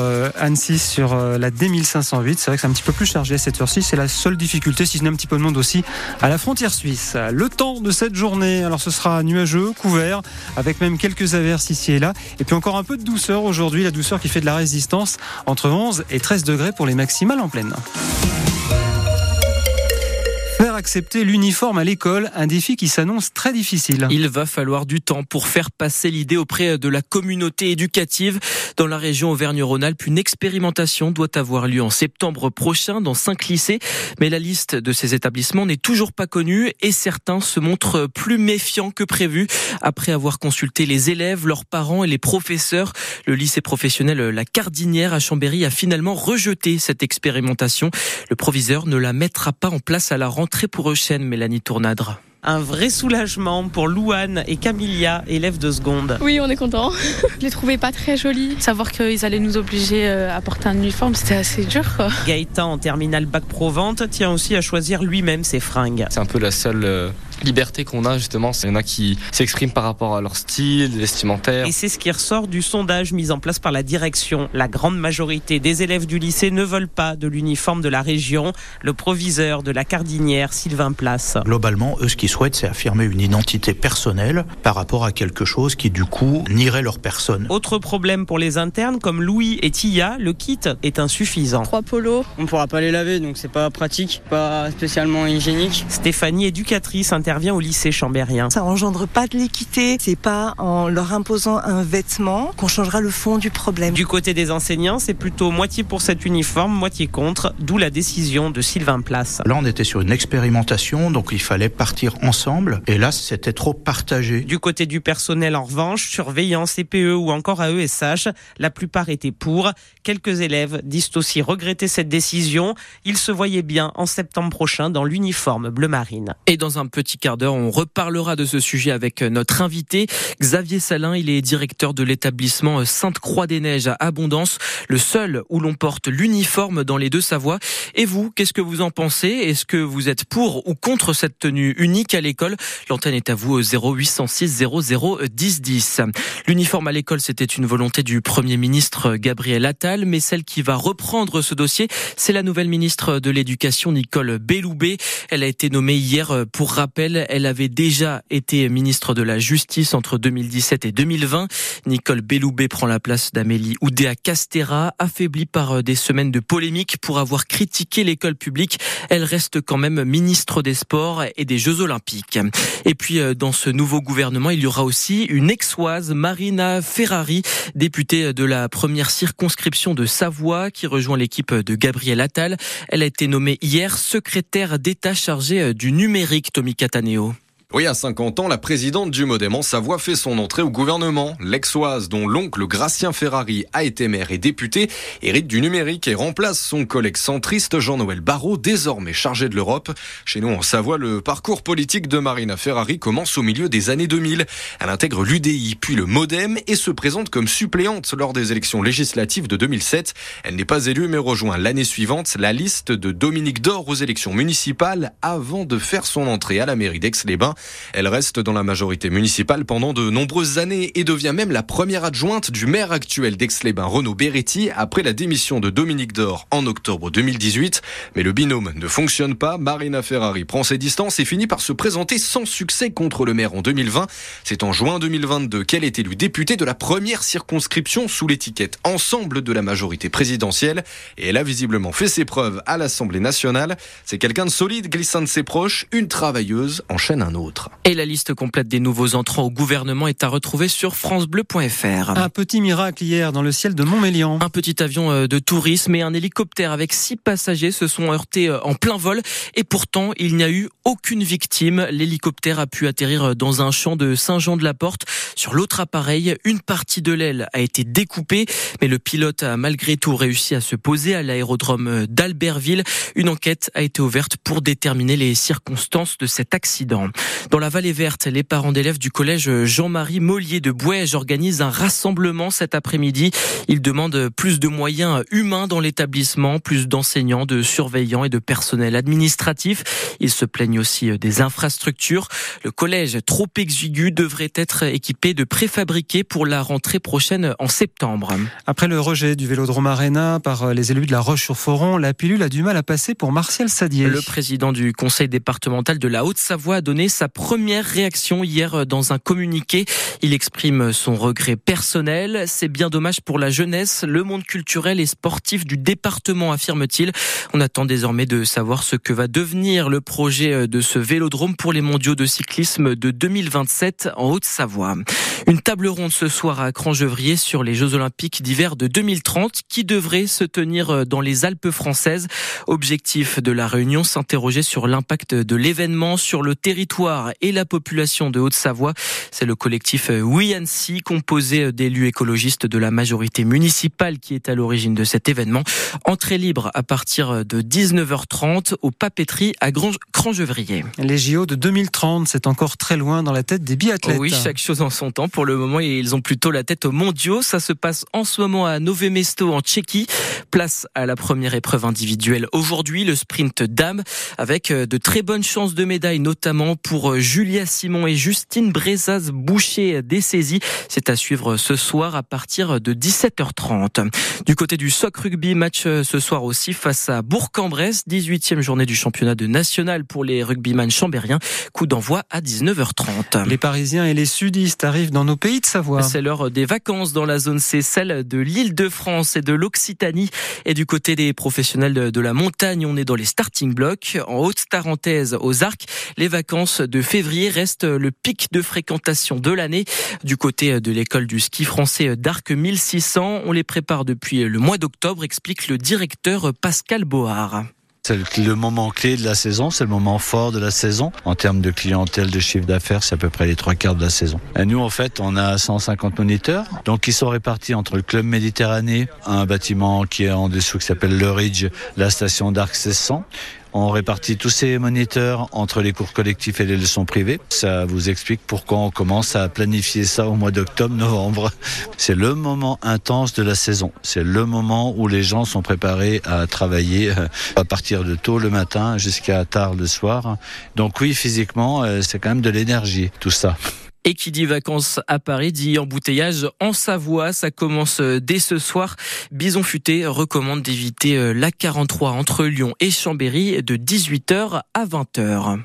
Euh, Annecy sur euh, la D1508. C'est vrai que c'est un petit peu plus chargé cette heure-ci. C'est la seule difficulté, si ce n'est un petit peu de monde aussi, à la frontière suisse. Le temps de cette journée, alors ce sera nuageux, couvert, avec même quelques averses ici et là. Et puis encore un peu de douceur aujourd'hui, la douceur qui fait de la résistance entre 11 et 13 degrés pour les maximales en pleine accepter l'uniforme à l'école, un défi qui s'annonce très difficile. Il va falloir du temps pour faire passer l'idée auprès de la communauté éducative. Dans la région Auvergne-Rhône-Alpes, une expérimentation doit avoir lieu en septembre prochain dans cinq lycées. Mais la liste de ces établissements n'est toujours pas connue et certains se montrent plus méfiants que prévu. Après avoir consulté les élèves, leurs parents et les professeurs, le lycée professionnel La Cardinière à Chambéry a finalement rejeté cette expérimentation. Le proviseur ne la mettra pas en place à la rentrée pour Euchen, Mélanie Tournadre un vrai soulagement pour Louane et Camilla, élèves de seconde. Oui, on est content. Je les trouvais pas très jolis. Savoir qu'ils allaient nous obliger euh, à porter un uniforme, c'était assez dur. Gaëtan, en terminale bac pro vente, tient aussi à choisir lui-même ses fringues. C'est un peu la seule euh, liberté qu'on a justement. Il y en a qui s'expriment par rapport à leur style vestimentaire. Et c'est ce qui ressort du sondage mis en place par la direction. La grande majorité des élèves du lycée ne veulent pas de l'uniforme de la région. Le proviseur de la Cardinière, Sylvain Place. Globalement, eux, ce qu'ils souhaitent, c'est affirmer une identité personnelle par rapport à quelque chose qui, du coup, nierait leur personne. Autre problème pour les internes, comme Louis et Tia, le kit est insuffisant. Trois polos. On ne pourra pas les laver, donc c'est pas pratique, pas spécialement hygiénique. Stéphanie, éducatrice, intervient au lycée chambérien. Ça engendre pas de l'équité. C'est pas en leur imposant un vêtement qu'on changera le fond du problème. Du côté des enseignants, c'est plutôt moitié pour cet uniforme, moitié contre, d'où la décision de Sylvain Place. Là, on était sur une expérimentation, donc il fallait partir ensemble. Et là, c'était trop partagé. Du côté du personnel, en revanche, surveillants, CPE ou encore AESH, la plupart étaient pour. Quelques élèves disent aussi regretter cette décision. Ils se voyaient bien en septembre prochain dans l'uniforme bleu marine. Et dans un petit quart d'heure, on reparlera de ce sujet avec notre invité, Xavier Salin. Il est directeur de l'établissement Sainte-Croix-des-Neiges à Abondance, le seul où l'on porte l'uniforme dans les deux Savoies. Et vous, qu'est-ce que vous en pensez? Est-ce que vous êtes pour ou contre cette tenue unique à l'école? L'antenne est à vous 0806 00 10 10. L'uniforme à l'école, c'était une volonté du Premier ministre Gabriel Attal, mais celle qui va reprendre ce dossier, c'est la nouvelle ministre de l'Éducation, Nicole Belloubet. Elle a été nommée hier pour rappel elle avait déjà été ministre de la Justice entre 2017 et 2020. Nicole Belloubet prend la place d'Amélie Oudéa Castera, affaiblie par euh, des semaines de polémiques pour avoir critiqué l'école publique. Elle reste quand même ministre des Sports et des Jeux Olympiques. Et puis, euh, dans ce nouveau gouvernement, il y aura aussi une exoise, Marina Ferrari, députée de la première circonscription de Savoie, qui rejoint l'équipe de Gabriel Attal. Elle a été nommée hier secrétaire d'État chargée euh, du numérique, Tommy Cattaneo. Oui, à 50 ans, la présidente du Modem en Savoie fait son entrée au gouvernement. L'exoise, dont l'oncle Gracien Ferrari a été maire et député, hérite du numérique et remplace son collègue centriste Jean-Noël Barrot, désormais chargé de l'Europe. Chez nous, en Savoie, le parcours politique de Marina Ferrari commence au milieu des années 2000. Elle intègre l'UDI, puis le Modem et se présente comme suppléante lors des élections législatives de 2007. Elle n'est pas élue mais rejoint l'année suivante la liste de Dominique Dor aux élections municipales avant de faire son entrée à la mairie d'Aix-les-Bains. Elle reste dans la majorité municipale pendant de nombreuses années et devient même la première adjointe du maire actuel d'Aix-les-Bains, Renaud Beretti, après la démission de Dominique Dor en octobre 2018. Mais le binôme ne fonctionne pas. Marina Ferrari prend ses distances et finit par se présenter sans succès contre le maire en 2020. C'est en juin 2022 qu'elle est élue députée de la première circonscription sous l'étiquette Ensemble de la majorité présidentielle et elle a visiblement fait ses preuves à l'Assemblée nationale. C'est quelqu'un de solide, glissant de ses proches, une travailleuse enchaîne un autre. Et la liste complète des nouveaux entrants au gouvernement est à retrouver sur francebleu.fr. Un petit miracle hier dans le ciel de Montmélian. Un petit avion euh, de tourisme et un hélicoptère avec six passagers se sont heurtés euh, en plein vol et pourtant il n'y a eu aucune victime. L'hélicoptère a pu atterrir euh, dans un champ de Saint-Jean-de-la-Porte. Sur l'autre appareil, une partie de l'aile a été découpée, mais le pilote a malgré tout réussi à se poser à l'aérodrome d'Albertville. Une enquête a été ouverte pour déterminer les circonstances de cet accident. Dans la vallée verte, les parents d'élèves du collège Jean-Marie Mollier de Bouège organisent un rassemblement cet après-midi. Ils demandent plus de moyens humains dans l'établissement, plus d'enseignants, de surveillants et de personnel administratif. Ils se plaignent aussi des infrastructures. Le collège trop exigu devrait être équipé de préfabriqués pour la rentrée prochaine en septembre. Après le rejet du Vélodrome Arena par les élus de la Roche-sur-Foron, la pilule a du mal à passer pour Martial Sadier. Le président du conseil départemental de la Haute-Savoie a donné sa première réaction hier dans un communiqué. Il exprime son regret personnel. C'est bien dommage pour la jeunesse, le monde culturel et sportif du département, affirme-t-il. On attend désormais de savoir ce que va devenir le projet de ce vélodrome pour les mondiaux de cyclisme de 2027 en Haute-Savoie. Une table ronde ce soir à Crangevrier sur les Jeux Olympiques d'hiver de 2030 qui devrait se tenir dans les Alpes françaises. Objectif de la réunion, s'interroger sur l'impact de l'événement sur le territoire et la population de Haute-Savoie. C'est le collectif Oui Annecy, composé d'élus écologistes de la majorité municipale qui est à l'origine de cet événement. Entrée libre à partir de 19h30 au Papeterie à Crangevrier. Les JO de 2030, c'est encore très loin dans la tête des biathlètes. oui, chaque chose en son temps. Pour le moment, ils ont plutôt la tête aux mondiaux. Ça se passe en ce moment à Nové Mesto en Tchéquie. Place à la première épreuve individuelle aujourd'hui, le sprint dame, avec euh, de très bonnes chances de médaille, notamment pour Julia Simon et Justine Brezaz Boucher d'Essaisie. C'est à suivre ce soir à partir de 17h30. Du côté du soc rugby, match euh, ce soir aussi face à Bourg-en-Bresse, 18e journée du championnat de national pour les rugbyman chambériens. Coup d'envoi à 19h30. Les Parisiens et les sudistes arrivent dans nos pays de Savoie. C'est l'heure des vacances dans la zone C, celle de l'île de France et de l'Occitanie. Et du côté des professionnels de la montagne, on est dans les starting blocks. En Haute-Tarentaise, aux Arcs, les vacances de février restent le pic de fréquentation de l'année. Du côté de l'école du ski français d'Arc 1600, on les prépare depuis le mois d'octobre, explique le directeur Pascal Board. C'est le moment clé de la saison, c'est le moment fort de la saison. En termes de clientèle, de chiffre d'affaires, c'est à peu près les trois quarts de la saison. Et nous, en fait, on a 150 moniteurs. Donc, ils sont répartis entre le Club Méditerranée, un bâtiment qui est en dessous qui s'appelle le Ridge, la station d'Arc 1600. On répartit tous ces moniteurs entre les cours collectifs et les leçons privées. Ça vous explique pourquoi on commence à planifier ça au mois d'octobre, novembre. C'est le moment intense de la saison. C'est le moment où les gens sont préparés à travailler euh, à partir de tôt le matin jusqu'à tard le soir. Donc oui, physiquement, euh, c'est quand même de l'énergie, tout ça. Et qui dit vacances à Paris dit embouteillage en Savoie. Ça commence euh, dès ce soir. Bison Futé recommande d'éviter la 43 entre Lyon et Chambéry de 18h à 20h.